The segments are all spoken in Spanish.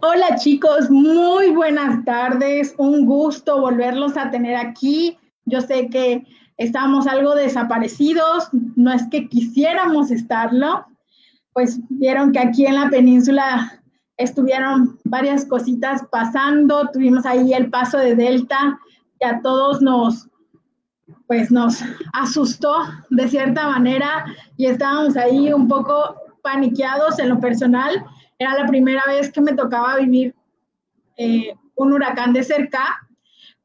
Hola chicos, muy buenas tardes. Un gusto volverlos a tener aquí. Yo sé que estamos algo desaparecidos, no es que quisiéramos estarlo, pues vieron que aquí en la península estuvieron varias cositas pasando, tuvimos ahí el paso de Delta, que a todos nos, pues nos asustó de cierta manera y estábamos ahí un poco paniqueados en lo personal. Era la primera vez que me tocaba vivir eh, un huracán de cerca,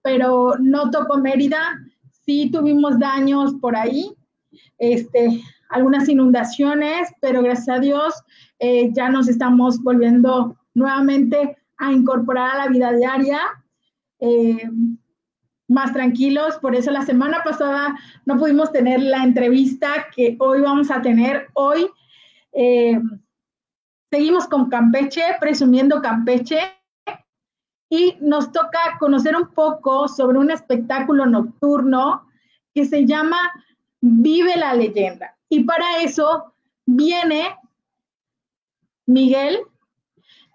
pero no tocó Mérida, sí tuvimos daños por ahí, este, algunas inundaciones, pero gracias a Dios eh, ya nos estamos volviendo nuevamente a incorporar a la vida diaria. Eh, más tranquilos. Por eso la semana pasada no pudimos tener la entrevista que hoy vamos a tener. Hoy seguimos con Campeche, presumiendo Campeche, y nos toca conocer un poco sobre un espectáculo nocturno que se llama Vive la leyenda. Y para eso viene Miguel,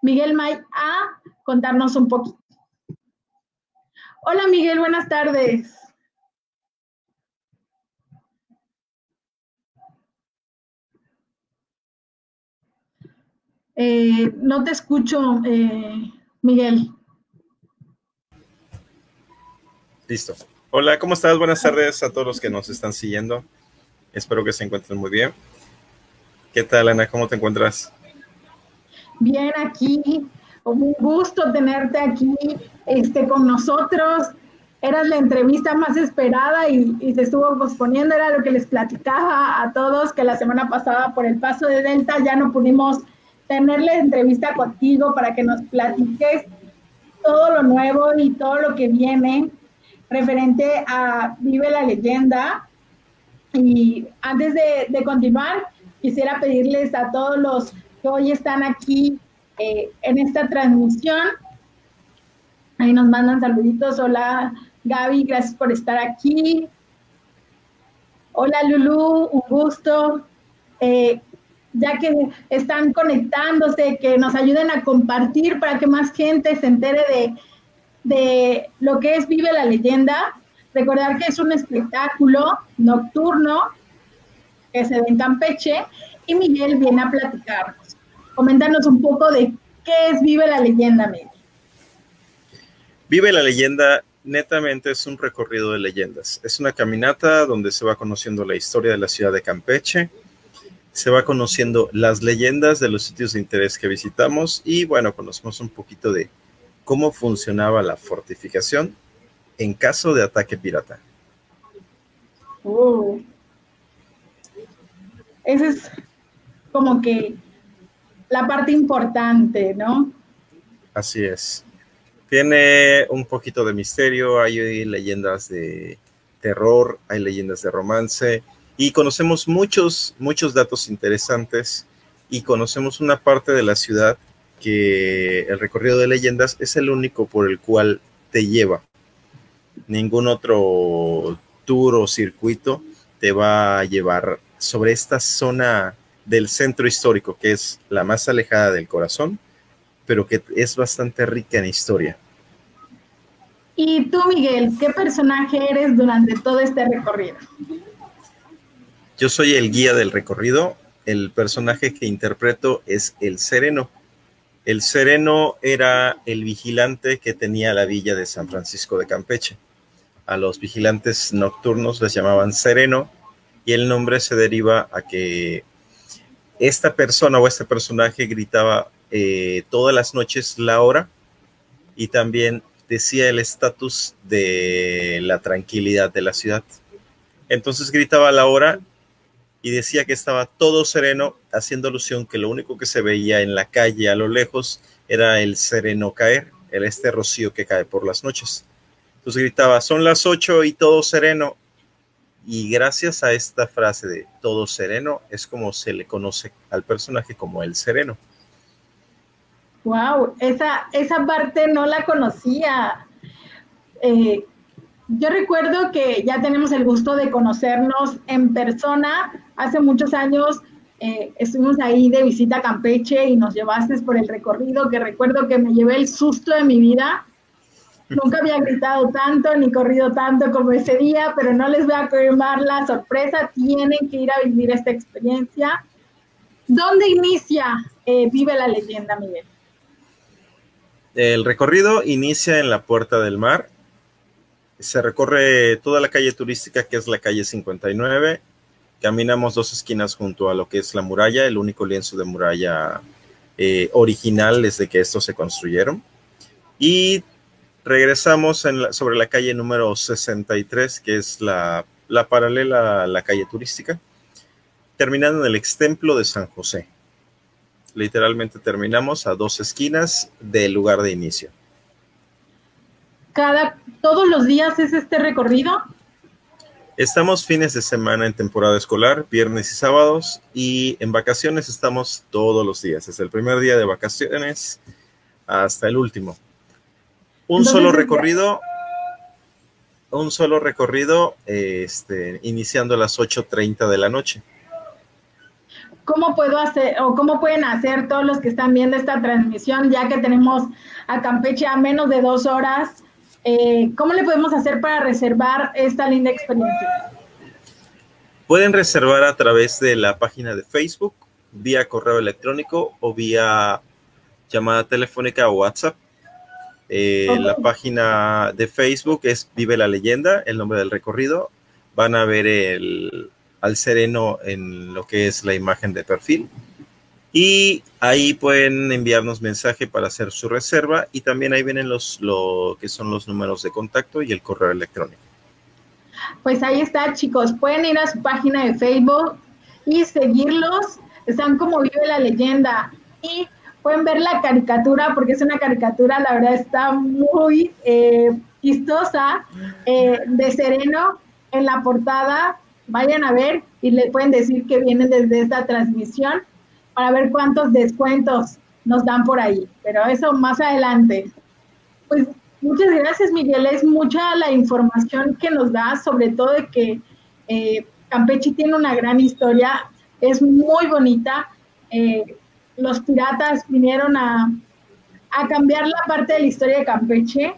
Miguel May, a contarnos un poquito. Hola Miguel, buenas tardes. Eh, no te escucho, eh, Miguel. Listo. Hola, ¿cómo estás? Buenas tardes a todos los que nos están siguiendo. Espero que se encuentren muy bien. ¿Qué tal, Ana? ¿Cómo te encuentras? Bien, aquí. Un gusto tenerte aquí este, con nosotros. Eras la entrevista más esperada y, y, se estuvo posponiendo. Era lo que les platicaba a todos que la semana pasada por el paso de Delta ya no pudimos tenerle entrevista contigo para que nos platiques todo lo nuevo y todo lo que viene referente a Vive la leyenda. Y antes de, de continuar, quisiera pedirles a todos los que hoy están aquí eh, en esta transmisión, ahí nos mandan saluditos. Hola Gaby, gracias por estar aquí. Hola Lulu, un gusto. Eh, ya que están conectándose, que nos ayuden a compartir para que más gente se entere de, de lo que es Vive la Leyenda. Recordar que es un espectáculo nocturno que se ve en Campeche y Miguel viene a platicarnos. Coméntanos un poco de qué es Vive la Leyenda, Miguel. Vive la Leyenda netamente es un recorrido de leyendas. Es una caminata donde se va conociendo la historia de la ciudad de Campeche, se va conociendo las leyendas de los sitios de interés que visitamos y bueno, conocemos un poquito de cómo funcionaba la fortificación en caso de ataque pirata. Uh. Esa es como que la parte importante, ¿no? Así es. Tiene un poquito de misterio, hay leyendas de terror, hay leyendas de romance y conocemos muchos, muchos datos interesantes y conocemos una parte de la ciudad que el recorrido de leyendas es el único por el cual te lleva. Ningún otro tour o circuito te va a llevar sobre esta zona del centro histórico, que es la más alejada del corazón, pero que es bastante rica en historia. Y tú, Miguel, ¿qué personaje eres durante todo este recorrido? Yo soy el guía del recorrido. El personaje que interpreto es el Sereno. El Sereno era el vigilante que tenía la villa de San Francisco de Campeche. A los vigilantes nocturnos les llamaban Sereno y el nombre se deriva a que esta persona o este personaje gritaba eh, todas las noches la hora y también decía el estatus de la tranquilidad de la ciudad. Entonces gritaba la hora y decía que estaba todo sereno, haciendo alusión que lo único que se veía en la calle a lo lejos era el sereno caer, el este rocío que cae por las noches. Entonces gritaba, son las ocho y todo sereno. Y gracias a esta frase de todo sereno es como se le conoce al personaje como el sereno. Wow, esa, esa parte no la conocía. Eh, yo recuerdo que ya tenemos el gusto de conocernos en persona. Hace muchos años eh, estuvimos ahí de visita a Campeche y nos llevaste por el recorrido, que recuerdo que me llevé el susto de mi vida. Nunca había gritado tanto ni corrido tanto como ese día, pero no les voy a quemar la sorpresa, tienen que ir a vivir esta experiencia. ¿Dónde inicia eh, Vive la leyenda, Miguel? El recorrido inicia en la Puerta del Mar. Se recorre toda la calle turística, que es la calle 59. Caminamos dos esquinas junto a lo que es la muralla, el único lienzo de muralla eh, original desde que estos se construyeron. Y regresamos sobre la calle número 63, que es la, la paralela a la calle turística, terminando en el ex templo de San José literalmente terminamos a dos esquinas del lugar de inicio. Cada, todos los días es este recorrido. Estamos fines de semana en temporada escolar, viernes y sábados, y en vacaciones estamos todos los días, desde el primer día de vacaciones hasta el último. Un solo recorrido, un solo recorrido, este, iniciando a las 8.30 de la noche. ¿Cómo puedo hacer o cómo pueden hacer todos los que están viendo esta transmisión, ya que tenemos a Campeche a menos de dos horas? Eh, ¿Cómo le podemos hacer para reservar esta linda experiencia? Pueden reservar a través de la página de Facebook, vía correo electrónico o vía llamada telefónica o WhatsApp. Eh, la página de Facebook es Vive la Leyenda, el nombre del recorrido. Van a ver el, al sereno en lo que es la imagen de perfil. Y ahí pueden enviarnos mensaje para hacer su reserva y también ahí vienen los lo que son los números de contacto y el correo electrónico. Pues ahí está, chicos. Pueden ir a su página de Facebook y seguirlos. Están como vive la leyenda. Y pueden ver la caricatura, porque es una caricatura, la verdad está muy eh, chistosa, eh, de Sereno en la portada vayan a ver y le pueden decir que vienen desde esta transmisión para ver cuántos descuentos nos dan por ahí. Pero eso más adelante. Pues muchas gracias, Miguel. Es mucha la información que nos da, sobre todo de que eh, Campeche tiene una gran historia, es muy bonita. Eh, los piratas vinieron a, a, cambiar la parte de la historia de Campeche.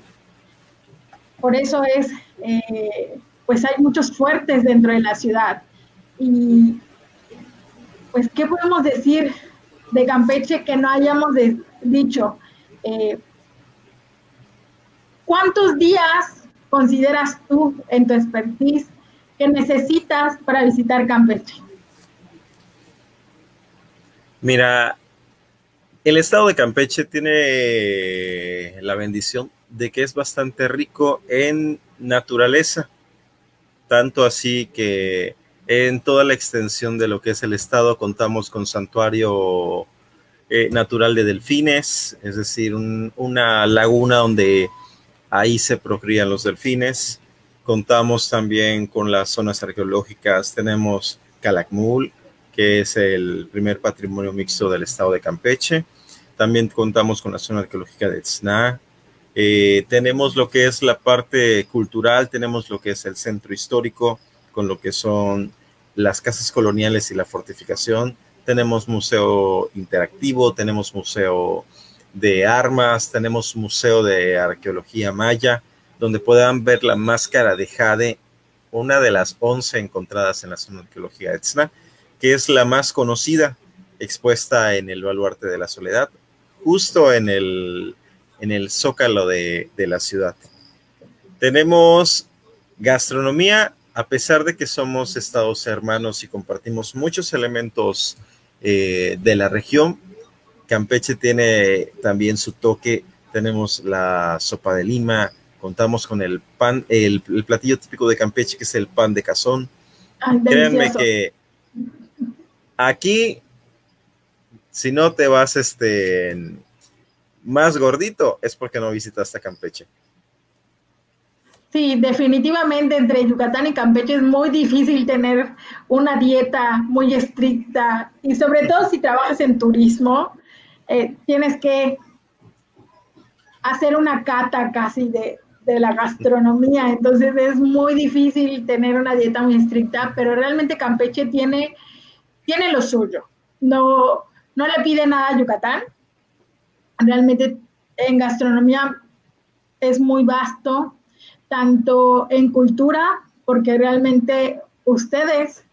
Por eso es eh, pues hay muchos fuertes dentro de la ciudad. Y pues, ¿qué podemos decir de Campeche que no hayamos dicho? Eh, ¿Cuántos días consideras tú en tu expertise que necesitas para visitar Campeche? Mira, el estado de Campeche tiene la bendición de que es bastante rico en naturaleza tanto así que en toda la extensión de lo que es el estado contamos con santuario eh, natural de delfines, es decir, una laguna donde ahí se procrían los delfines. Contamos también con las zonas arqueológicas, tenemos Calakmul, que es el primer patrimonio mixto del estado de Campeche. También contamos con la zona arqueológica de Tzna, eh, tenemos lo que es la parte cultural, tenemos lo que es el centro histórico, con lo que son las casas coloniales y la fortificación. Tenemos museo interactivo, tenemos museo de armas, tenemos museo de arqueología maya, donde puedan ver la máscara de Jade, una de las 11 encontradas en la zona de arqueología de Tzna, que es la más conocida, expuesta en el baluarte de la soledad, justo en el en el zócalo de, la ciudad. Tenemos gastronomía, a pesar de que somos estados hermanos y compartimos muchos elementos eh, de la región, Campeche tiene también su toque. Tenemos la sopa de lima, contamos con el pan, el, platillo típico de Campeche, que es el pan de cazón. Créanme que aquí, si no te vas este, más gordito es porque no visitaste Campeche. Sí, definitivamente entre Yucatán y Campeche es muy difícil tener una dieta muy estricta y sobre todo si trabajas en turismo, eh, tienes que hacer una cata casi de, de, la gastronomía, entonces es muy difícil tener una dieta muy estricta, pero realmente Campeche tiene, tiene lo suyo. no, no le pide nada a Yucatán. Realmente en gastronomía es muy vasto, tanto en cultura, porque realmente ustedes,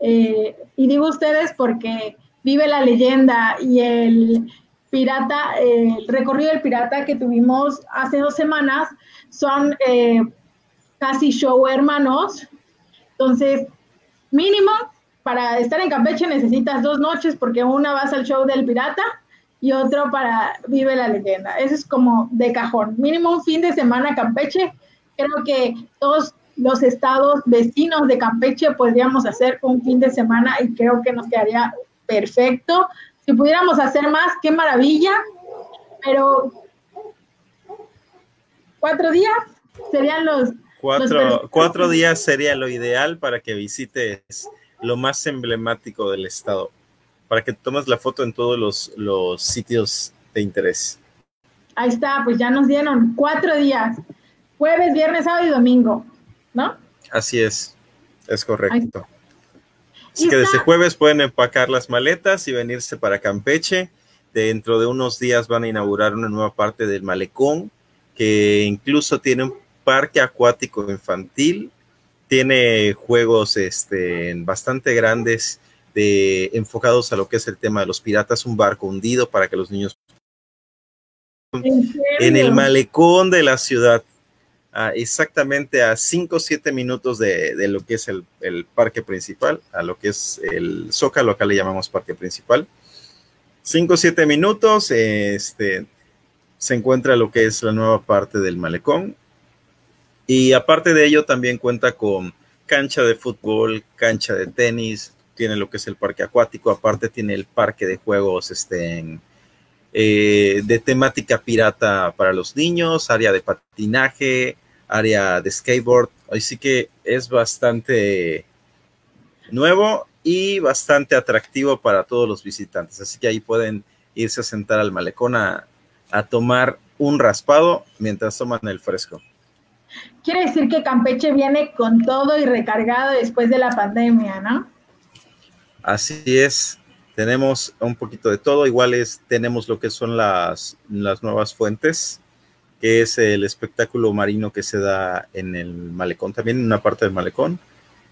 eh, y digo ustedes porque vive la leyenda y el pirata, el recorrido del pirata que tuvimos hace dos semanas, son eh, casi show hermanos. Entonces, mínimo, para estar en Campeche necesitas dos noches porque una vas al show del pirata y otro para Vive la Leyenda. Eso es como de cajón. Mínimo un fin de semana Campeche. Creo que todos los estados vecinos de Campeche podríamos hacer un fin de semana y creo que nos quedaría perfecto. Si pudiéramos hacer más, qué maravilla. Pero cuatro días serían los... Cuatro, cuatro días sería lo ideal para que visites lo más emblemático del estado para que tomes la foto en todos los, los sitios de interés. Ahí está, pues ya nos dieron cuatro días, jueves, viernes, sábado y domingo, ¿no? Así es, es correcto. Así que desde jueves pueden empacar las maletas y venirse para Campeche. Dentro de unos días van a inaugurar una nueva parte del malecón que incluso tiene un parque acuático infantil, tiene juegos este, bastante grandes enfocados a lo que es el tema de los piratas, un barco hundido para que los niños ¿En, el malecón de la ciudad, exactamente a 5 o 7 minutos de, lo que es el, parque principal, a lo que es el Zócalo, acá le llamamos parque principal. 5 o 7 minutos, este, se encuentra lo que es la nueva parte del malecón. Y aparte de ello, también cuenta con cancha de fútbol, cancha de tenis, tiene lo que es el parque acuático, aparte tiene el parque de juegos este, eh, de temática pirata para los niños, área de patinaje, área de skateboard, así que es bastante nuevo y bastante atractivo para todos los visitantes, así que ahí pueden irse a sentar al malecón a, a tomar un raspado mientras toman el fresco. Quiere decir que Campeche viene con todo y recargado después de la pandemia, ¿no? Así es, tenemos un poquito de todo, iguales tenemos lo que son las, las nuevas fuentes, que es el espectáculo marino que se da en el malecón, también en una parte del malecón.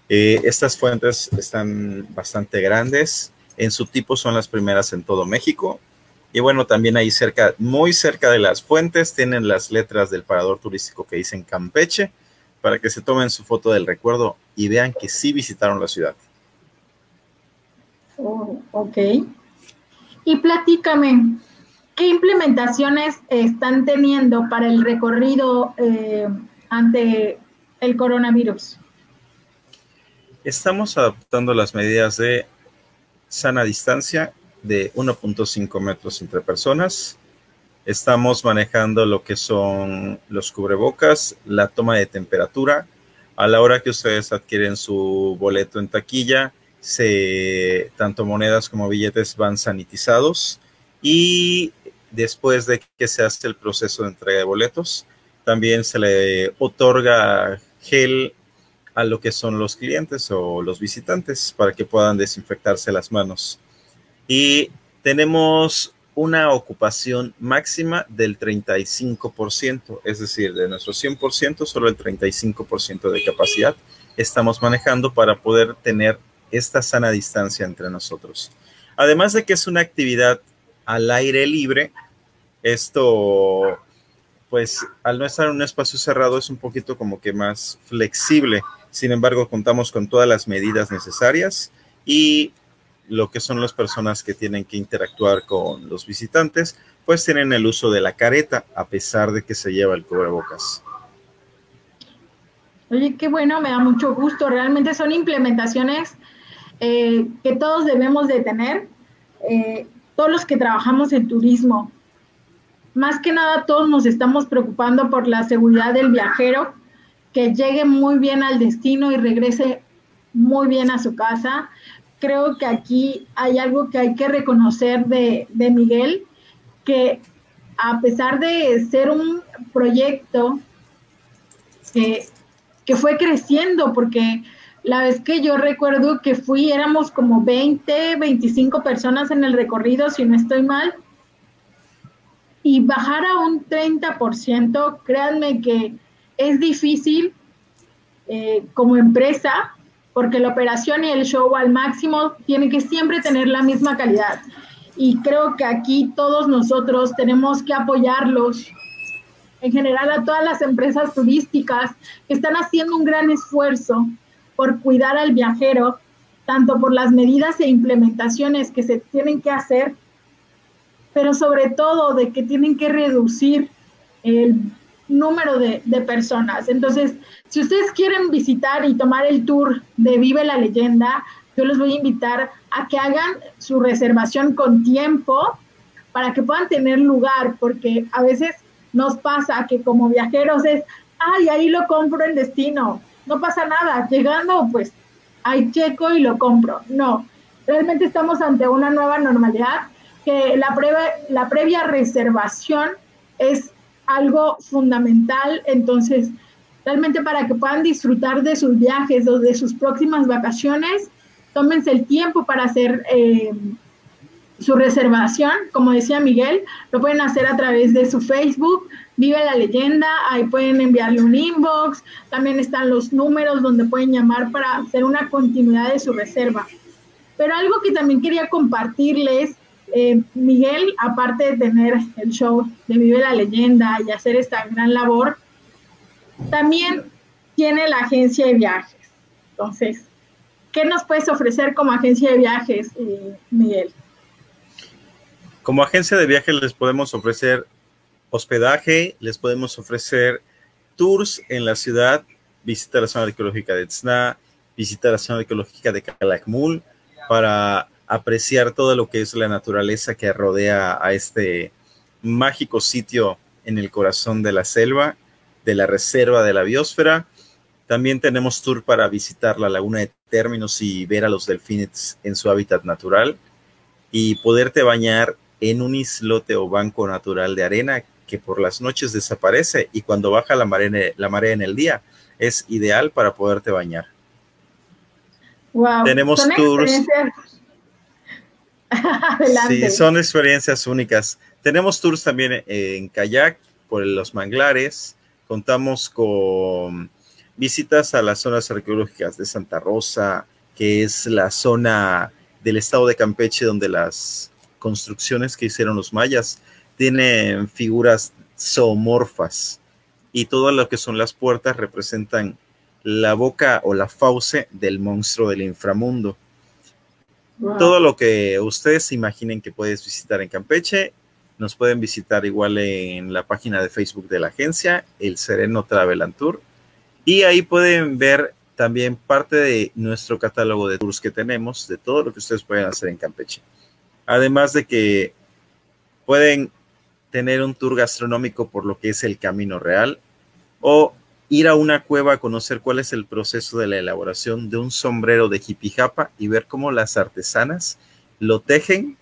Eh, estas fuentes están bastante grandes, en su tipo son las primeras en todo México. Y bueno, también ahí cerca, muy cerca de las fuentes, tienen las letras del parador turístico que dicen Campeche, para que se tomen su foto del recuerdo y vean que sí visitaron la ciudad. Oh, ok. Y platícame, ¿qué implementaciones están teniendo para el recorrido eh, ante el coronavirus? Estamos adoptando las medidas de sana distancia de 1.5 metros entre personas. Estamos manejando lo que son los cubrebocas, la toma de temperatura. A la hora que ustedes adquieren su boleto en taquilla, se, tanto monedas como billetes van sanitizados y después de que se hace el proceso de entrega de boletos, también se le otorga gel a lo que son los clientes o los visitantes para que puedan desinfectarse las manos. Y tenemos una ocupación máxima del 35%, es decir, de nuestro 100%, solo el 35% de capacidad estamos manejando para poder tener esta sana distancia entre nosotros. Además de que es una actividad al aire libre, esto, pues al no estar en un espacio cerrado es un poquito como que más flexible. Sin embargo, contamos con todas las medidas necesarias y lo que son las personas que tienen que interactuar con los visitantes, pues tienen el uso de la careta a pesar de que se lleva el cubrebocas. Oye, qué bueno, me da mucho gusto. Realmente son implementaciones eh, que todos debemos de tener, eh, todos los que trabajamos en turismo. Más que nada, todos nos estamos preocupando por la seguridad del viajero, que llegue muy bien al destino y regrese muy bien a su casa. Creo que aquí hay algo que hay que reconocer de, de Miguel, que a pesar de ser un proyecto que, que fue creciendo, porque la vez que yo recuerdo que fui, éramos como 20, 25 personas en el recorrido, si no estoy mal. Y bajar a un 30%, créanme que es difícil eh, como empresa, porque la operación y el show al máximo tiene que siempre tener la misma calidad. Y creo que aquí todos nosotros tenemos que apoyarlos, en general a todas las empresas turísticas que están haciendo un gran esfuerzo por cuidar al viajero, tanto por las medidas e implementaciones que se tienen que hacer, pero sobre todo de que tienen que reducir el número de, personas. Entonces, si ustedes quieren visitar y tomar el tour de Vive la Leyenda, yo les voy a invitar a que hagan su reservación con tiempo para que puedan tener lugar, porque a veces nos pasa que como viajeros es, ay, ahí lo compro en destino, no pasa nada, llegando pues hay checo y lo compro. No, realmente estamos ante una nueva normalidad que la, la previa reservación es algo fundamental, entonces realmente para que puedan disfrutar de sus viajes o de sus próximas vacaciones, tómense el tiempo para hacer eh, su reservación, como decía Miguel, lo pueden hacer a través de su Facebook, Vive la leyenda, ahí pueden enviarle un inbox, también están los números donde pueden llamar para hacer una continuidad de su reserva. Pero algo que también quería compartirles, eh, Miguel, aparte de tener el show de Vive la leyenda y hacer esta gran labor, también tiene la agencia de viajes. Entonces, ¿qué nos puedes ofrecer como agencia de viajes, eh, Miguel? Como agencia de viajes les podemos ofrecer hospedaje, les podemos ofrecer tours en la ciudad, visita la zona arqueológica de Tzna, visita la zona arqueológica de Calakmul para apreciar todo lo que es la naturaleza que rodea a este mágico sitio en el corazón de la selva, de la reserva de la biosfera. También tenemos tour para visitar la laguna de términos y ver a los delfines en su hábitat natural y poderte bañar en un islote o banco natural de arena que por las noches desaparece y cuando baja la marea, la marea en el día es ideal para poderte bañar. Wow. Tenemos tours. sí, son experiencias únicas. Tenemos tours también en kayak por los manglares. Contamos con visitas a las zonas arqueológicas de Santa Rosa, que es la zona del estado de Campeche donde las construcciones que hicieron los mayas tienen figuras zoomorfas y todo lo que son las puertas representan la boca o la fauce del monstruo del inframundo. Todo lo que ustedes imaginen que puedes visitar en Campeche, nos pueden visitar igual en la página de Facebook de la agencia, el Sereno Travel Tour, y ahí pueden ver también parte de nuestro catálogo de tours que tenemos, de todo lo que ustedes pueden hacer en Campeche. Además de que pueden tener un tour gastronómico por lo que es el camino real o ir a una cueva a conocer cuál es el proceso de la elaboración de un sombrero de jipijapa y ver cómo las artesanas lo tejen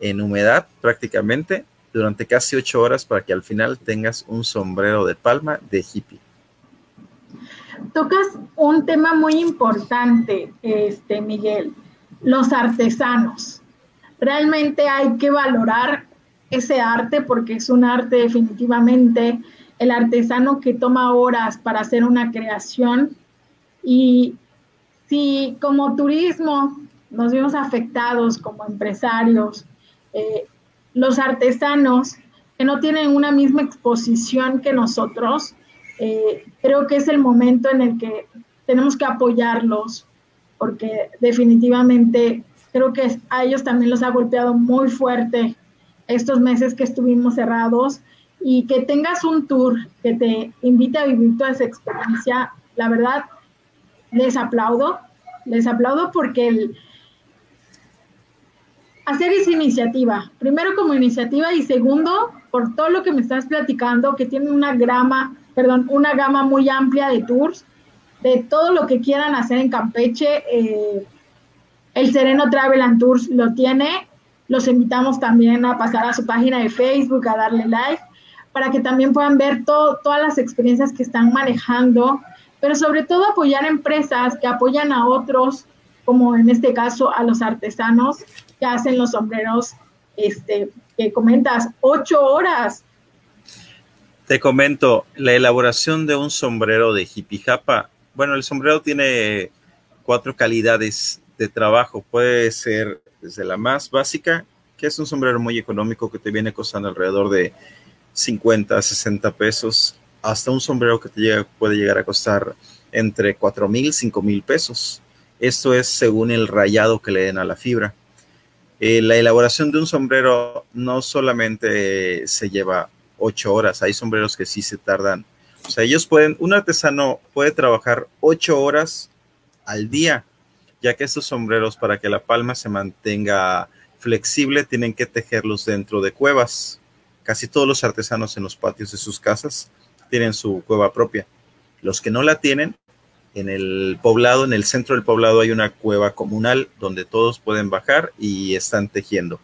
en humedad prácticamente durante casi ocho horas para que al final tengas un sombrero de palma de hippie. Tocas un tema muy importante, este Miguel, los artesanos realmente hay que valorar ese arte porque es un arte definitivamente, el artesano que toma horas para hacer una creación. Y si como turismo nos vemos afectados como empresarios, eh, los artesanos que no tienen una misma exposición que nosotros, eh, creo que es el momento en el que tenemos que apoyarlos porque definitivamente Creo que a ellos también los ha golpeado muy fuerte estos meses que estuvimos cerrados y que tengas un tour que te invite a vivir toda esa experiencia, la verdad, les aplaudo, les aplaudo porque el hacer esa iniciativa, primero como iniciativa y segundo, por todo lo que me estás platicando, que tiene una grama, perdón, una gama muy amplia de tours, de todo lo que quieran hacer en Campeche, eh, el Sereno Travel and Tours lo tiene. Los invitamos también a pasar a su página de Facebook, a darle like, para que también puedan ver todas las experiencias que están manejando. pero sobre todo apoyar empresas que apoyan a otros, como en este caso a los artesanos que hacen los sombreros, este, que comentas, ocho horas. Te comento, la elaboración de un sombrero de jipijapa, bueno, el sombrero tiene cuatro calidades de trabajo. Puede ser desde la más básica, que es un sombrero muy económico que te viene costando alrededor de 50, 60 pesos, hasta un sombrero que te llega, puede llegar a costar entre 4 mil, 5 mil pesos. Esto es según el rayado que le den a la fibra. Eh, la elaboración de un sombrero no solamente se lleva 8 horas, hay sombreros que sí se tardan. O sea, ellos pueden, un artesano puede trabajar 8 horas al día, ya que estos sombreros para que la palma se mantenga flexible tienen que tejerlos dentro de cuevas. Casi todos los artesanos en los patios de sus casas tienen su cueva propia. Los que no la tienen, en el poblado, en el centro del poblado hay una cueva comunal donde todos pueden bajar y están tejiendo.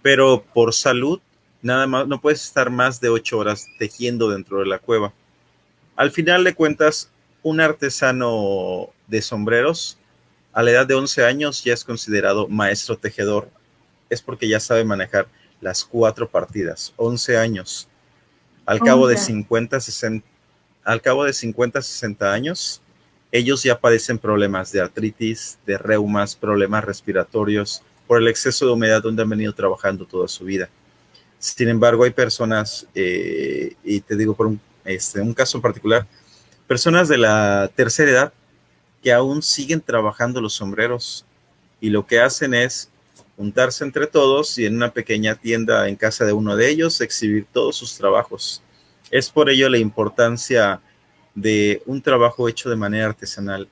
Pero por salud, nada más, no puedes estar más de ocho horas tejiendo dentro de la cueva. Al final de cuentas, un artesano de sombreros a la edad de 11 años ya es considerado maestro tejedor. Es porque ya sabe manejar las cuatro partidas. 11 años. Al cabo de 50, 60, al cabo de 50, 60 años, ellos ya padecen problemas de artritis, de reumas, problemas respiratorios por el exceso de humedad donde han venido trabajando toda su vida. Sin embargo, hay personas, eh, y te digo por un, este, un caso en particular, personas de la tercera edad que aún siguen trabajando los sombreros y lo que hacen es juntarse entre todos y en una pequeña tienda en casa de uno de ellos exhibir todos sus trabajos. Es por ello la importancia de un trabajo hecho de manera artesanal,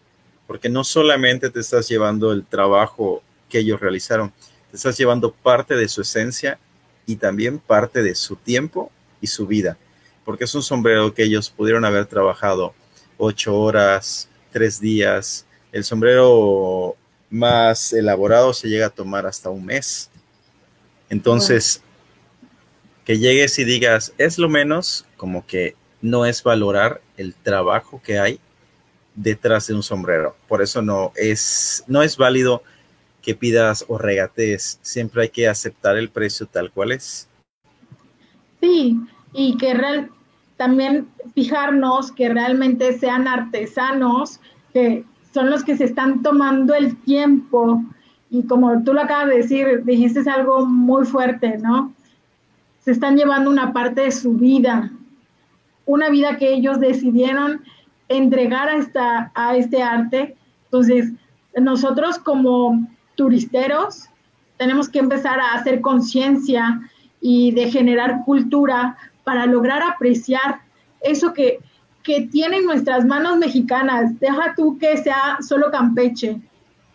porque no solamente te estás llevando el trabajo que ellos realizaron, te estás llevando parte de su esencia y también parte de su tiempo y su vida, porque es un sombrero que ellos pudieron haber trabajado ocho horas, tres días. El sombrero más elaborado se llega a tomar hasta un mes. Entonces, que llegues y digas, es lo menos, como que no es valorar el trabajo que hay detrás de un sombrero. Por eso no es, no es válido que pidas o regatees. Siempre hay que aceptar el precio tal cual es. Sí, y que real, también fijarnos que realmente sean artesanos, que son los que se están tomando el tiempo. Y como tú lo acabas de decir, dijiste algo muy fuerte, ¿no? Se están llevando una parte de su vida, una vida que ellos decidieron entregar a, esta, a este arte. Entonces, nosotros como turisteros tenemos que empezar a hacer conciencia y de generar cultura para lograr apreciar eso que, que tienen nuestras manos mexicanas. Deja tú que sea solo Campeche.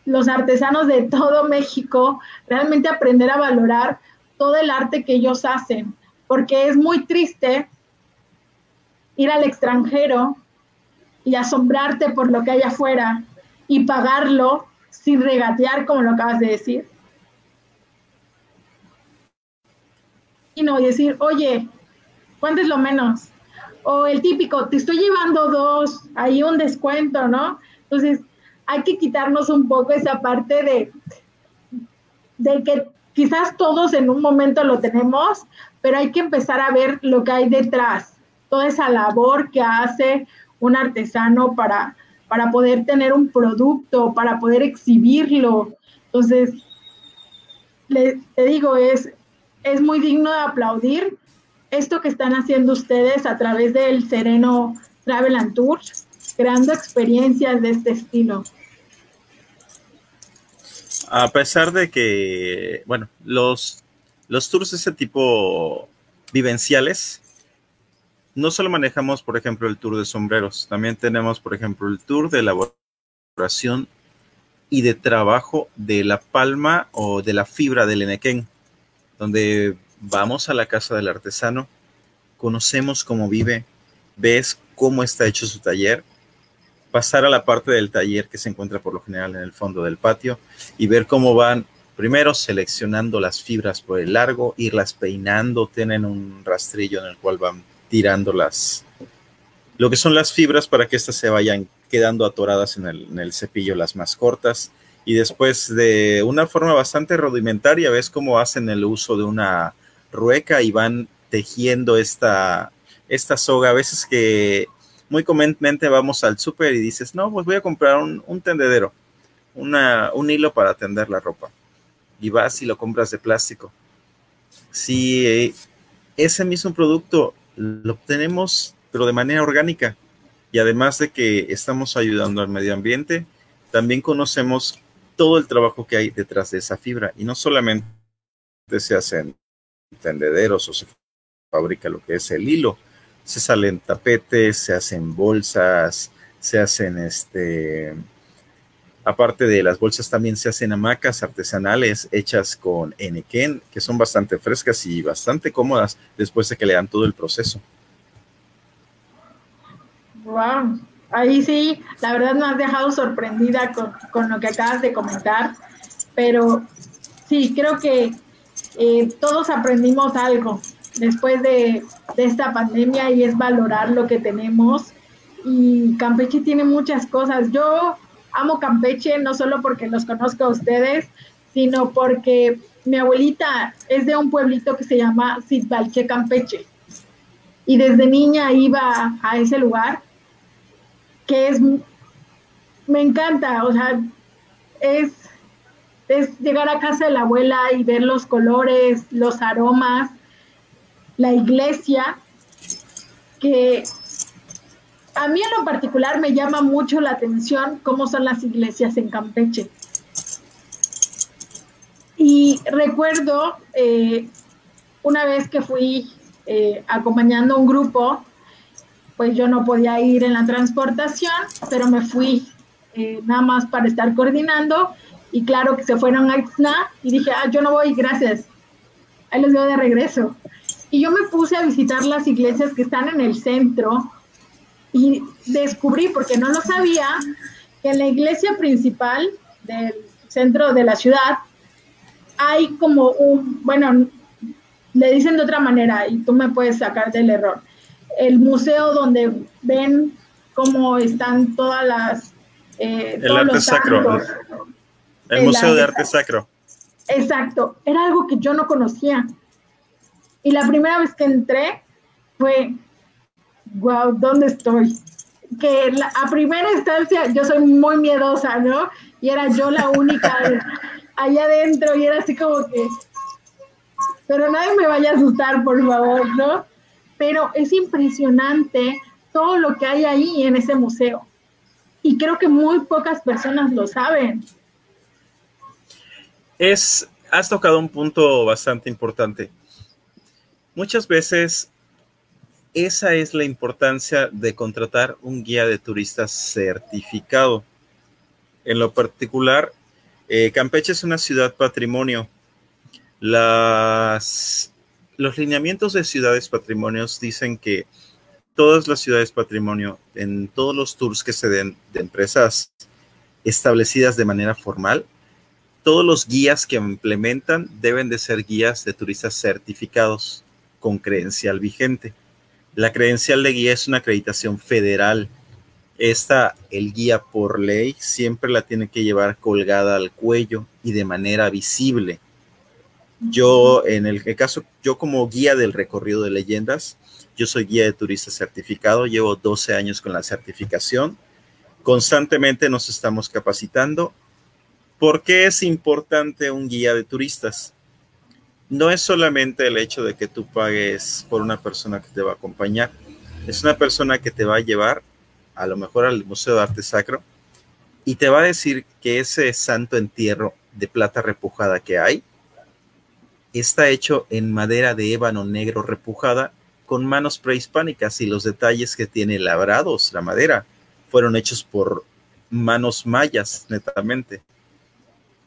Los artesanos de todo México realmente aprender a valorar todo el arte que ellos hacen, porque es muy triste ir al extranjero y asombrarte por lo que hay afuera y pagarlo sin regatear, como lo acabas de decir. Y no decir, oye, ¿Cuánto es lo menos? O el típico, te estoy llevando dos, hay un descuento, ¿no? Entonces, hay que quitarnos un poco esa parte de, de que quizás todos en un momento lo tenemos, pero hay que empezar a ver lo que hay detrás, toda esa labor que hace un artesano para, para poder tener un producto, para poder exhibirlo. Entonces, le, te digo, es, es muy digno de aplaudir esto que están haciendo ustedes a través del Sereno Travel and Tours, creando experiencias de este estilo. A pesar de que, bueno, los, los tours de ese tipo vivenciales, no solo manejamos, por ejemplo, el tour de sombreros, también tenemos, por ejemplo, el tour de elaboración y de trabajo de la palma o de la fibra del enequén, donde vamos a la casa del artesano, conocemos cómo vive, ves cómo está hecho su taller, pasar a la parte del taller que se encuentra por lo general en el fondo del patio y ver cómo van primero seleccionando las fibras por el largo, irlas peinando, tienen un rastrillo en el cual van tirando las, lo que son las fibras para que éstas se vayan quedando atoradas en el, en el cepillo, las más cortas. Y después de una forma bastante rudimentaria, ves cómo hacen el uso de una rueca y van tejiendo esta, esta soga. A veces que muy comúnmente vamos al súper y dices, no, pues voy a comprar un, un tendedero, una, un hilo para tender la ropa. Y vas y lo compras de plástico. Si eh, ese mismo producto lo obtenemos, pero de manera orgánica, y además de que estamos ayudando al medio ambiente, también conocemos todo el trabajo que hay detrás de esa fibra. Y no solamente se hacen tendederos o se fabrica lo que es el hilo, se salen tapetes, se hacen bolsas, se hacen este, aparte de las bolsas también se hacen hamacas artesanales hechas con enequén, que son bastante frescas y bastante cómodas después de que le dan todo el proceso. Wow, ahí sí, la verdad me has dejado sorprendida con, con lo que acabas de comentar, pero sí, creo que eh, todos aprendimos algo después de, esta pandemia y es valorar lo que tenemos. Y Campeche tiene muchas cosas. Yo amo Campeche no solo porque los conozco a ustedes, sino porque mi abuelita es de un pueblito que se llama Sitbalche, Campeche. Y desde niña iba a ese lugar, que es, me encanta, o sea, es, es llegar a casa de la abuela y ver los colores, los aromas, la iglesia, que a mí en lo particular me llama mucho la atención cómo son las iglesias en Campeche. Y recuerdo eh, una vez que fui eh, acompañando a un grupo, pues yo no podía ir en la transportación, pero me fui eh, nada más para estar coordinando y claro que se fueron a Ixna y dije, ah, yo no voy, gracias. Ahí les veo de regreso. Y yo me puse a visitar las iglesias que están en el centro y descubrí, porque no lo sabía, que en la iglesia principal del centro de la ciudad hay como un, bueno, le dicen de otra manera y tú me puedes sacar del error. El museo donde ven cómo están todas las... Eh, el arte sacro. El, Museo de Arte Sacro. Exacto, era algo que yo no conocía. Y la primera vez que entré fue, wow, ¿dónde estoy? Que a primera instancia yo soy muy miedosa, ¿no? Y era yo la única allá adentro y era así como que, pero nadie me vaya a asustar, por favor, ¿no? Pero es impresionante todo lo que hay ahí en ese museo. Y creo que muy pocas personas lo saben. Es, has tocado un punto bastante importante. Muchas veces esa es la importancia de contratar un guía de turistas certificado. En lo particular, eh, Campeche es una ciudad patrimonio. Los lineamientos de ciudades patrimonios dicen que todas las ciudades patrimonio, en todos los tours que se den de empresas establecidas de manera formal, todos los guías que implementan deben de ser guías de turistas certificados con credencial vigente. La credencial de guía es una acreditación federal. Esta, el guía por ley, siempre la tiene que llevar colgada al cuello y de manera visible. Yo, en el caso, yo como guía del recorrido de leyendas, yo soy guía de turista certificado, llevo 12 años con la certificación. Constantemente nos estamos capacitando. ¿Por qué es importante un guía de turistas? no es solamente el hecho de que tú pagues por una persona que te va a acompañar, es una persona que te va a llevar a lo mejor al Museo de Arte Sacro y te va a decir que ese santo entierro de plata repujada que hay está hecho en madera de ébano negro repujada con manos prehispánicas y los detalles que tiene labrados la madera fueron hechos por manos mayas netamente.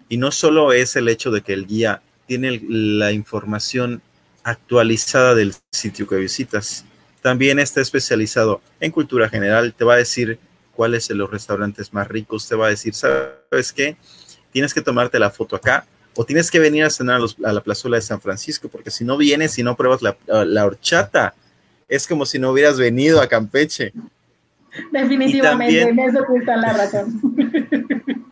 Y no solo es el hecho de que el guía tiene la información actualizada del sitio que visitas. También está especializado en cultura general, te va a decir cuáles son los restaurantes más ricos, te va a decir, ¿sabes qué? Tienes que tomarte la foto acá o tienes que venir a cenar a, la plazuela de San Francisco, porque si no vienes y no pruebas la, la horchata, es como si no hubieras venido a Campeche. Definitivamente, en eso está la razón.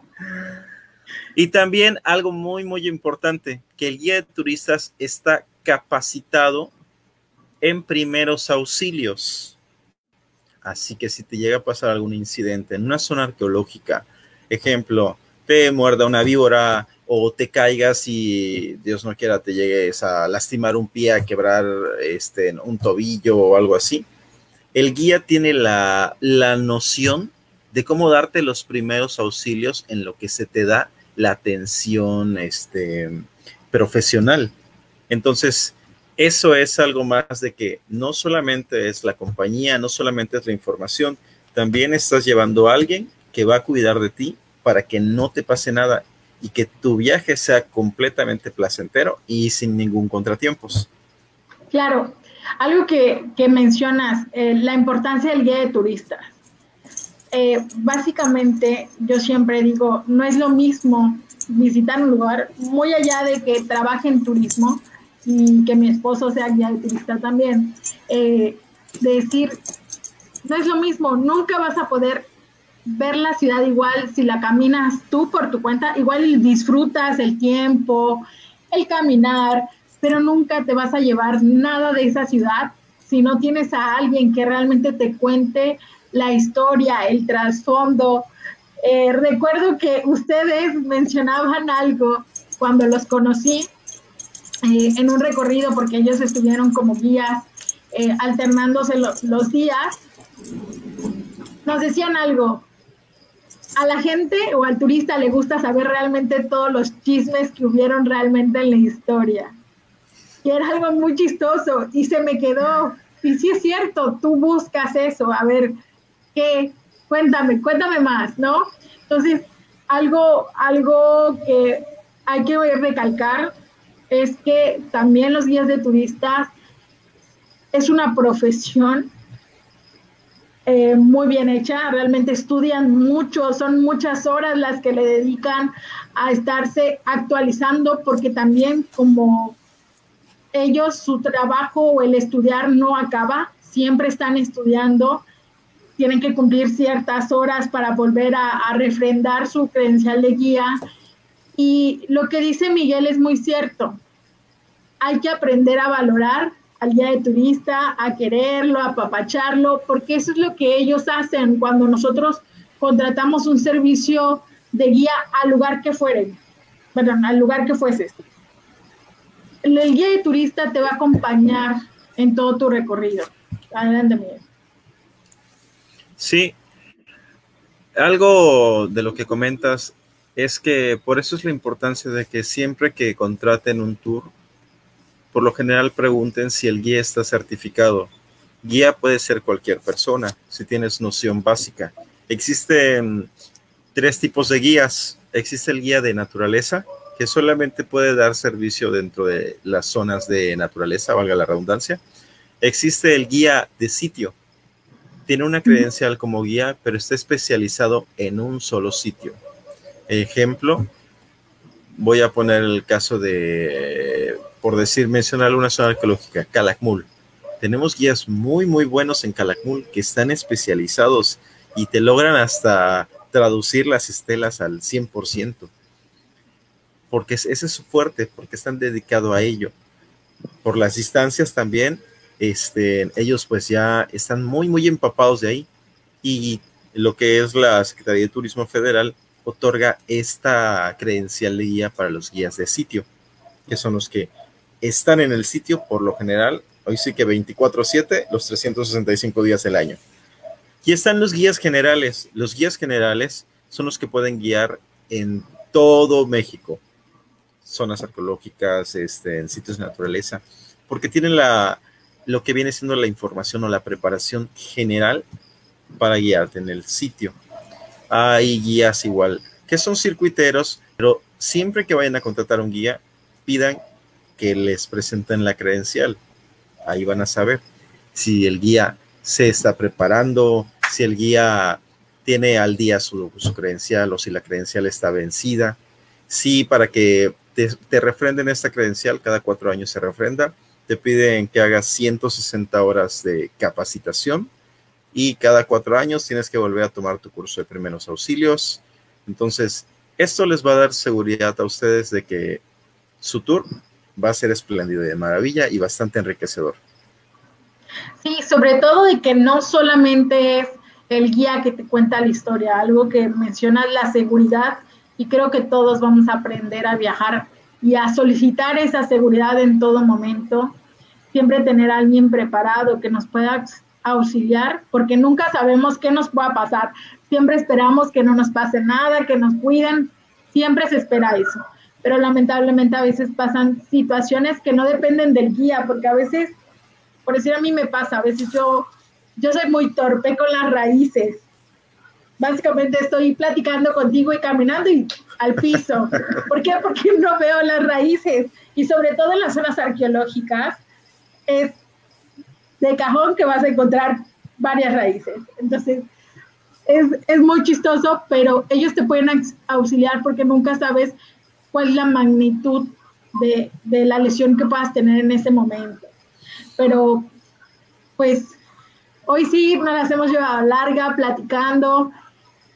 y también algo muy, muy importante, que el guía de turistas está capacitado en primeros auxilios. Así que si te llega a pasar algún incidente en una zona arqueológica, ejemplo, te muerda una víbora o te caigas y Dios no quiera te llegues a lastimar un pie, a quebrar este, un tobillo o algo así, el guía tiene la, la noción de cómo darte los primeros auxilios en lo que se te da la atención este, profesional. Entonces, eso es algo más de que no solamente es la compañía, no solamente es la información, también estás llevando a alguien que va a cuidar de ti para que no te pase nada y que tu viaje sea completamente placentero y sin ningún contratiempos. Claro, algo que, mencionas, eh, la importancia del guía de turistas. Eh, básicamente, yo siempre digo, no es lo mismo visitar un lugar, muy allá de que trabaje en turismo y que mi esposo sea guía de turista también, eh, decir, no es lo mismo, nunca vas a poder ver la ciudad igual si la caminas tú por tu cuenta, igual disfrutas el tiempo, el caminar, pero nunca te vas a llevar nada de esa ciudad si no tienes a alguien que realmente te cuente la historia, el trasfondo. Eh, recuerdo que ustedes mencionaban algo cuando los conocí eh, en un recorrido, porque ellos estuvieron como guías eh, alternándose los días. Nos decían algo, a la gente o al turista le gusta saber realmente todos los chismes que hubieron realmente en la historia. Y era algo muy chistoso y se me quedó. Y sí es cierto, tú buscas eso, a ver, ¿qué? Cuéntame, cuéntame más, ¿no? Entonces, algo, algo que hay que recalcar es que también los guías de turistas es una profesión eh, muy bien hecha, realmente estudian mucho, son muchas horas las que le dedican a estarse actualizando porque también como ellos su trabajo o el estudiar no acaba, siempre están estudiando, tienen que cumplir ciertas horas para volver a, refrendar su credencial de guía. Y lo que dice Miguel es muy cierto, hay que aprender a valorar al guía de turista, a quererlo, a apapacharlo, porque eso es lo que ellos hacen cuando nosotros contratamos un servicio de guía al lugar que fuere, perdón, al lugar que fueses. El, guía de turista te va a acompañar en todo tu recorrido. Adelante, Miguel. Sí, algo de lo que comentas es que por eso es la importancia de que siempre que contraten un tour, por lo general pregunten si el guía está certificado. Guía puede ser cualquier persona, si tienes noción básica. Existen tres tipos de guías. Existe el guía de naturaleza, que solamente puede dar servicio dentro de las zonas de naturaleza, valga la redundancia. Existe el guía de sitio. Tiene una credencial como guía, pero está especializado en un solo sitio. Ejemplo, voy a poner el caso de por decir, mencionar una zona arqueológica, Calakmul. Tenemos guías muy, muy buenos en Calakmul que están especializados y te logran hasta traducir las estelas al 100%. Porque ese es su fuerte, porque están dedicados a ello. Por las distancias también, este, ellos pues ya están muy, muy empapados de ahí. Y lo que es la Secretaría de Turismo Federal otorga esta credencial de guía para los guías de sitio, que son los que están en el sitio por lo general, hoy sí que 24/7, los 365 días del año. Y están los guías generales. Los guías generales son los que pueden guiar en todo México, zonas arqueológicas, este, en sitios de naturaleza, porque tienen la, lo que viene siendo la información o la preparación general para guiarte en el sitio. Hay guías igual, que son circuiteros, pero siempre que vayan a contratar un guía, pidan que les presenten la credencial. Ahí van a saber si el guía se está preparando, si el guía tiene al día su, credencial o si la credencial está vencida. Sí, para que te, te, refrenden esta credencial, cada cuatro años se refrenda, te piden que hagas 160 horas de capacitación y cada cuatro años tienes que volver a tomar tu curso de primeros auxilios. Entonces, esto les va a dar seguridad a ustedes de que su tour va a ser espléndido y de maravilla y bastante enriquecedor. Sí, sobre todo de que no solamente es el guía que te cuenta la historia, algo que menciona la seguridad y creo que todos vamos a aprender a viajar y a solicitar esa seguridad en todo momento. Siempre tener a alguien preparado que nos pueda auxiliar, porque nunca sabemos qué nos pueda pasar. Siempre esperamos que no nos pase nada, que nos cuiden, siempre se espera eso. Pero lamentablemente a veces pasan situaciones que no dependen del guía, porque a veces, por decir a mí me pasa, a veces yo, yo soy muy torpe con las raíces básicamente estoy platicando contigo y caminando y al piso. ¿Por qué? Porque no veo las raíces y sobre todo en las zonas arqueológicas es de cajón que vas a encontrar varias raíces. Entonces, es, es muy chistoso, pero ellos te pueden auxiliar porque nunca sabes cuál es la magnitud de, de la lesión que puedas tener en ese momento. Pero, pues, hoy sí nos las hemos llevado larga platicando.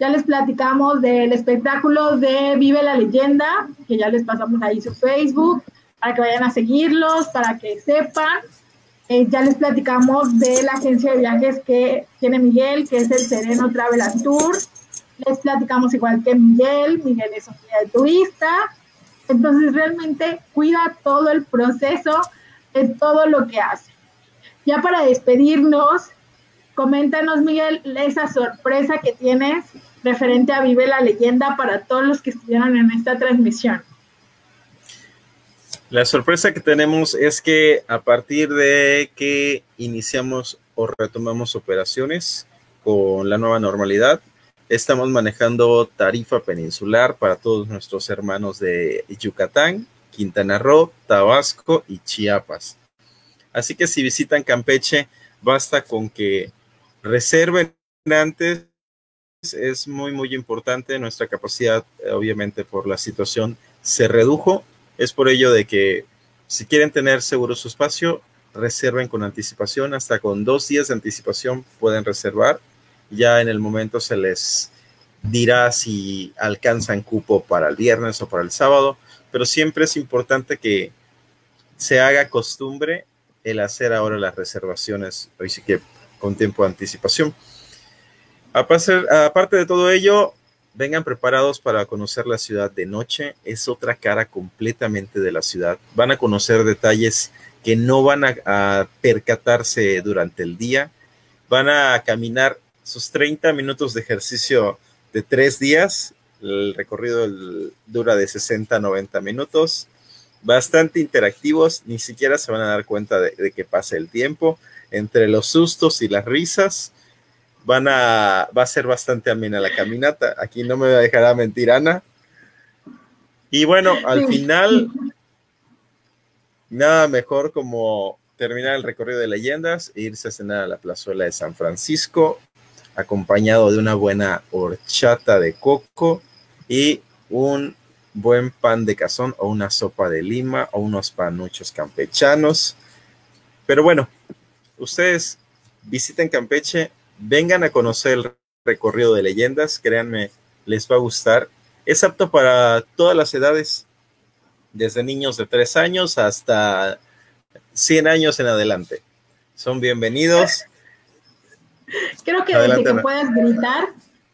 Ya les platicamos del espectáculo de Vive la Leyenda, que ya les pasamos ahí su Facebook, para que vayan a seguirlos, para que sepan. Eh, ya les platicamos de la agencia de viajes que tiene Miguel, que es el Sereno Travel and Tour. Les platicamos igual que Miguel, Miguel es un guía de turista. Entonces realmente cuida todo el proceso de todo lo que hace. Ya para despedirnos, coméntanos Miguel esa sorpresa que tienes referente a Vive la Leyenda para todos los que estuvieron en esta transmisión. La sorpresa que tenemos es que a partir de que iniciamos o retomamos operaciones con la nueva normalidad, estamos manejando tarifa peninsular para todos nuestros hermanos de Yucatán, Quintana Roo, Tabasco y Chiapas. Así que si visitan Campeche, basta con que reserven antes es muy, muy importante. Nuestra capacidad, eh, obviamente, por la situación se redujo. Es por ello de que si quieren tener seguro su espacio, reserven con anticipación. Hasta con dos días de anticipación pueden reservar. Ya en el momento se les dirá si alcanzan cupo para el viernes o para el sábado. Pero siempre es importante que se haga costumbre el hacer ahora las reservaciones, hoy sí que con tiempo de anticipación. Aparte de todo ello, vengan preparados para conocer la ciudad de noche. Es otra cara completamente de la ciudad. Van a conocer detalles que no van a, percatarse durante el día. Van a caminar sus 30 minutos de ejercicio de tres días. El recorrido dura de 60 a 90 minutos. Bastante interactivos, ni siquiera se van a dar cuenta de, de que pase el tiempo. Entre los sustos y las risas, van a, va a ser bastante amena la caminata. Aquí no me dejará mentir Ana. Y bueno, al final, nada mejor como terminar el recorrido de leyendas e irse a cenar a la plazuela de San Francisco, acompañado de una buena horchata de coco y un buen pan de cazón o una sopa de lima o unos panuchos campechanos. Pero bueno, ustedes visiten Campeche, vengan a conocer el recorrido de leyendas, créanme, les va a gustar. Es apto para todas las edades, desde niños de 3 años hasta 100 años en adelante. Son bienvenidos. Creo que desde que puedas gritar,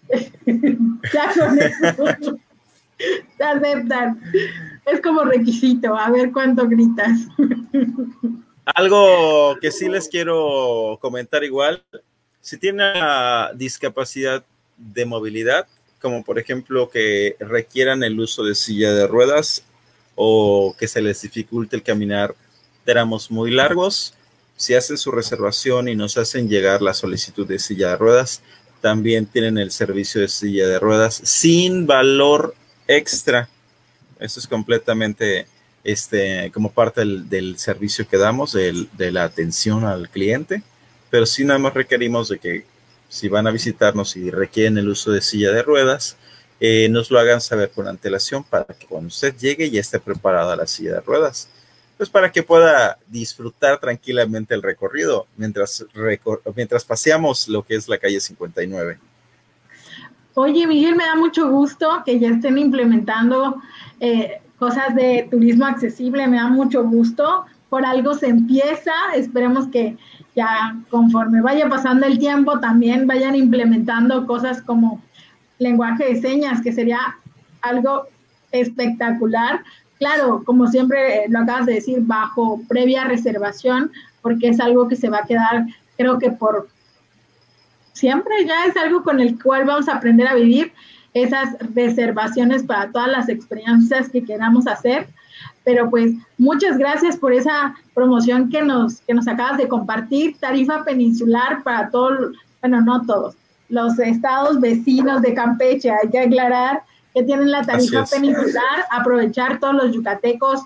ya con eso te aceptan. Es como requisito, a ver cuánto gritas. Algo que sí les quiero comentar igual si tiene discapacidad de movilidad, como por ejemplo que requieran el uso de silla de ruedas o que se les dificulte el caminar tramos muy largos, si hacen su reservación y nos hacen llegar la solicitud de silla de ruedas, también tienen el servicio de silla de ruedas sin valor extra. Eso es completamente este, como parte del, servicio que damos, de la atención al cliente pero sí nada más requerimos de que si van a visitarnos y requieren el uso de silla de ruedas, eh, nos lo hagan saber con antelación para que cuando usted llegue ya esté preparada la silla de ruedas. pues para que pueda disfrutar tranquilamente el recorrido mientras, mientras paseamos lo que es la calle 59. Oye, Miguel, me da mucho gusto que ya estén implementando eh, cosas de turismo accesible, me da mucho gusto. Por algo se empieza, esperemos que ya conforme vaya pasando el tiempo también vayan implementando cosas como lenguaje de señas, que sería algo espectacular. Claro, como siempre lo acabas de decir, bajo previa reservación, porque es algo que se va a quedar, creo que por siempre ya es algo con el cual vamos a aprender a vivir esas reservaciones para todas las experiencias que queramos hacer. Pero pues muchas gracias por esa promoción que nos, que nos acabas de compartir. Tarifa peninsular para todos, bueno, no todos, los estados vecinos de Campeche. Hay que aclarar que tienen la tarifa peninsular, aprovechar todos los yucatecos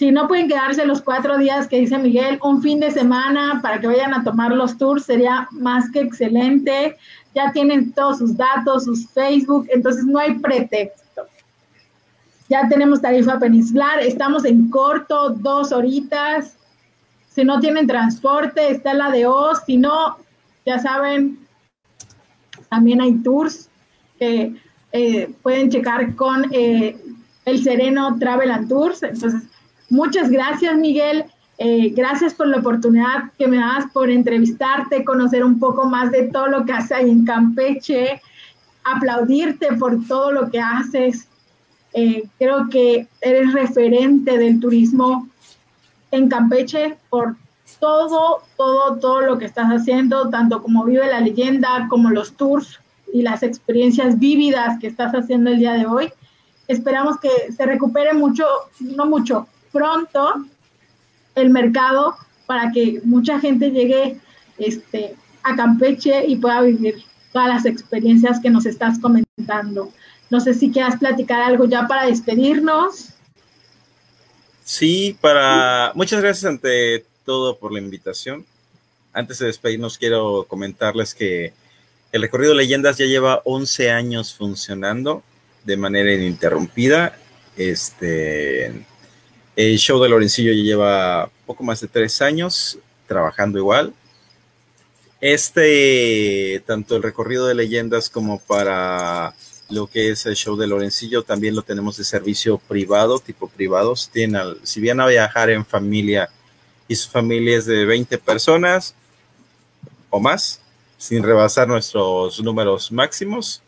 si no pueden quedarse los cuatro días que dice Miguel, un fin de semana para que vayan a tomar los tours sería más que excelente. Ya tienen todos sus datos, sus Facebook, entonces no hay pretexto. Ya tenemos tarifa peninsular, estamos en corto, dos horitas. Si no tienen transporte, está la de Oz. Si no, ya saben, también hay tours que eh, pueden checar con eh, el Sereno Travel and Tours. Entonces, Muchas gracias, Miguel. Eh, gracias por la oportunidad que me das por entrevistarte, conocer un poco más de todo lo que haces ahí en Campeche, aplaudirte por todo lo que haces. Eh, creo que eres referente del turismo en Campeche por todo, todo, todo lo que estás haciendo, tanto como vive la leyenda, como los tours y las experiencias vívidas que estás haciendo el día de hoy. Esperamos que se recupere mucho, no mucho, pronto el mercado para que mucha gente llegue este, a Campeche y pueda vivir todas las experiencias que nos estás comentando. No sé si quieras platicar algo ya para despedirnos. Sí, para muchas gracias ante todo por la invitación. Antes de despedirnos, quiero comentarles que el recorrido Leyendas ya lleva 11 años funcionando de manera ininterrumpida. Este, el show de Lorencillo ya lleva poco más de tres años trabajando igual. Este, tanto el recorrido de leyendas como para lo que es el show de Lorencillo, también lo tenemos de servicio privado, tipo privados. Tienen si vienen a viajar en familia y su familia es de 20 personas o más, sin rebasar nuestros números máximos,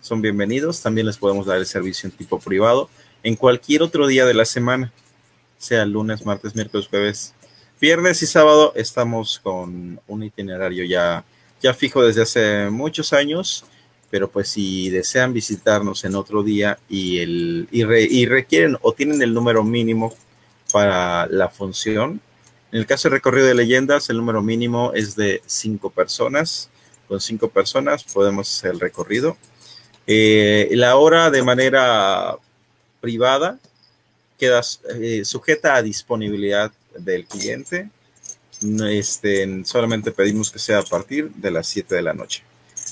son bienvenidos. También les podemos dar el servicio en tipo privado en cualquier otro día de la semana sea lunes, martes, miércoles, jueves, viernes y sábado estamos con un itinerario ya, ya fijo desde hace muchos años, pero pues si desean visitarnos en otro día y, el, y, requieren o tienen el número mínimo para la función, en el caso del recorrido de leyendas, el número mínimo es de cinco personas. Con cinco personas podemos hacer el recorrido. Eh, la hora de manera privada queda eh, sujeta a disponibilidad del cliente. Este, solamente pedimos que sea a partir de las 7 de la noche.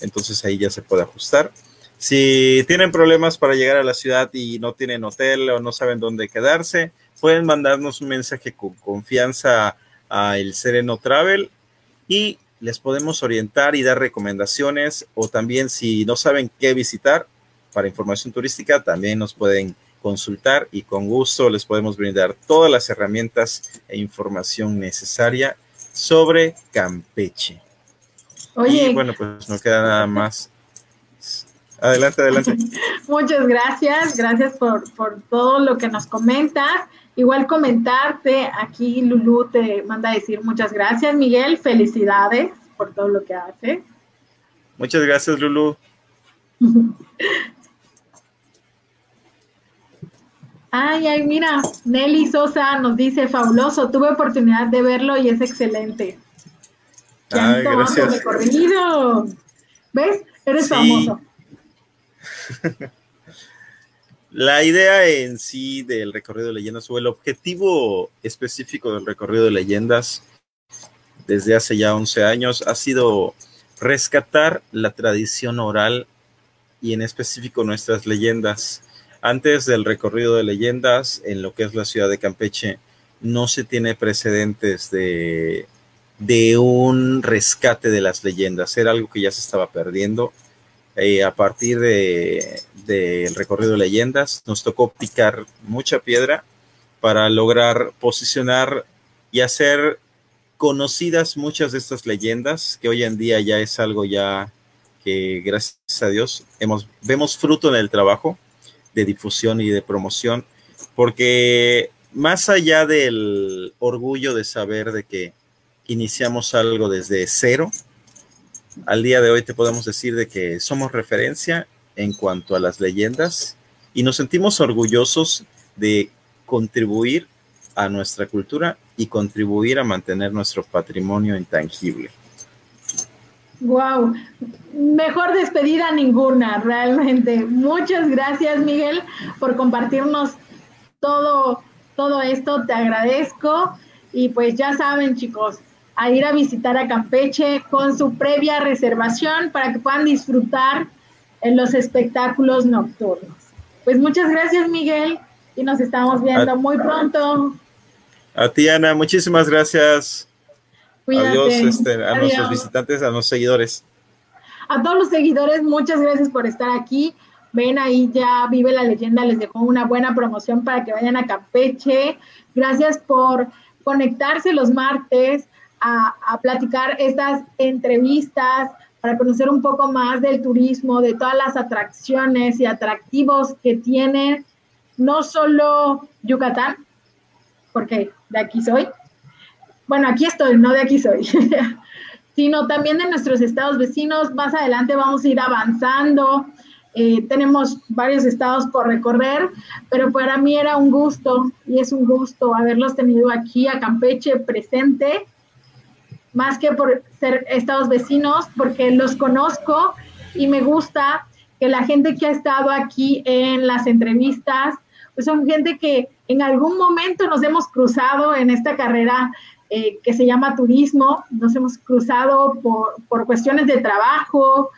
Entonces ahí ya se puede ajustar. Si tienen problemas para llegar a la ciudad y no tienen hotel o no saben dónde quedarse, pueden mandarnos un mensaje con confianza a El Sereno Travel y les podemos orientar y dar recomendaciones o también si no saben qué visitar para información turística, también nos pueden consultar y con gusto les podemos brindar todas las herramientas e información necesaria sobre Campeche. Oye. Y bueno, pues no queda nada más. Adelante, adelante. Muchas gracias, gracias por, por todo lo que nos comentas. Igual comentarte, aquí Lulu te manda a decir muchas gracias, Miguel, felicidades por todo lo que hace. Muchas gracias, Lulu. Ay, ay, mira, Nelly Sosa nos dice, fabuloso, tuve oportunidad de verlo y es excelente. Ay, gracias. Recorrido. ¿Ves? Eres famoso. La idea en sí del recorrido de leyendas o el objetivo específico del recorrido de leyendas desde hace ya 11 años ha sido rescatar la tradición oral y en específico nuestras leyendas Antes del recorrido de leyendas en lo que es la ciudad de Campeche, no se tiene precedentes de, de un rescate de las leyendas. Era algo que ya se estaba perdiendo. Eh, a partir del de, recorrido de leyendas, nos tocó picar mucha piedra para lograr posicionar y hacer conocidas muchas de estas leyendas, que hoy en día ya es algo ya que gracias a Dios hemos, vemos fruto en el trabajo de difusión y de promoción, porque más allá del orgullo de saber de que iniciamos algo desde cero, al día de hoy te podemos decir de que somos referencia en cuanto a las leyendas y nos sentimos orgullosos de contribuir a nuestra cultura y contribuir a mantener nuestro patrimonio intangible. Wow, mejor despedida ninguna, realmente. Muchas gracias, Miguel, por compartirnos todo, todo esto. Te agradezco. Y pues ya saben, chicos, a ir a visitar a Campeche con su previa reservación para que puedan disfrutar en los espectáculos nocturnos. Pues muchas gracias, Miguel, y nos estamos viendo muy pronto. A ti, Ana, muchísimas gracias. Adiós este, a nuestros visitantes, a los seguidores. A todos los seguidores, muchas gracias por estar aquí. Ven ahí ya Vive la Leyenda, les dejó una buena promoción para que vayan a Campeche. Gracias por conectarse los martes a, a platicar estas entrevistas para conocer un poco más del turismo, de todas las atracciones y atractivos que tiene no solo Yucatán, porque de aquí soy, bueno, aquí estoy, no de aquí soy, sino también de nuestros estados vecinos. Más adelante vamos a ir avanzando. Eh, tenemos varios estados por recorrer, pero para mí era un gusto y es un gusto haberlos tenido aquí a Campeche presente, más que por ser estados vecinos, porque los conozco y me gusta que la gente que ha estado aquí en las entrevistas, pues son gente que en algún momento nos hemos cruzado en esta carrera eh, que se llama turismo. Nos hemos cruzado por, por, cuestiones de trabajo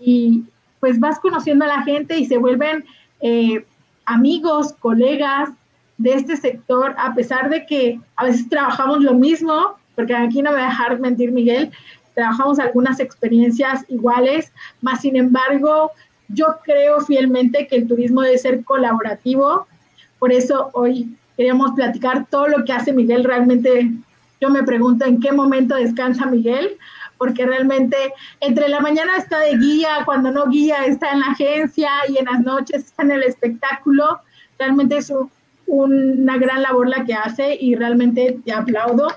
y pues vas conociendo a la gente y se vuelven eh, amigos, colegas de este sector, a pesar de que a veces trabajamos lo mismo, porque aquí no me voy a dejar mentir Miguel, trabajamos algunas experiencias iguales, más sin embargo, yo creo fielmente que el turismo debe ser colaborativo, por eso hoy queríamos platicar todo lo que hace Miguel. Realmente yo me pregunto en qué momento descansa Miguel, porque realmente entre la mañana está de guía, cuando no guía está en la agencia y en las noches está en el espectáculo. Realmente es una gran labor la que hace y realmente te aplaudo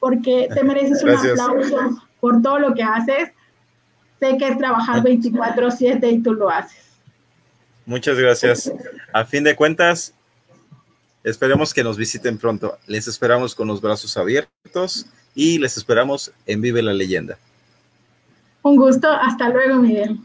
porque te mereces un aplauso por todo lo que haces. Sé que es trabajar 24/7 y tú lo haces. Muchas gracias. A fin de cuentas, Esperemos que nos visiten pronto. Les esperamos con los brazos abiertos y les esperamos en Vive la Leyenda. Un gusto. Hasta luego, Miguel.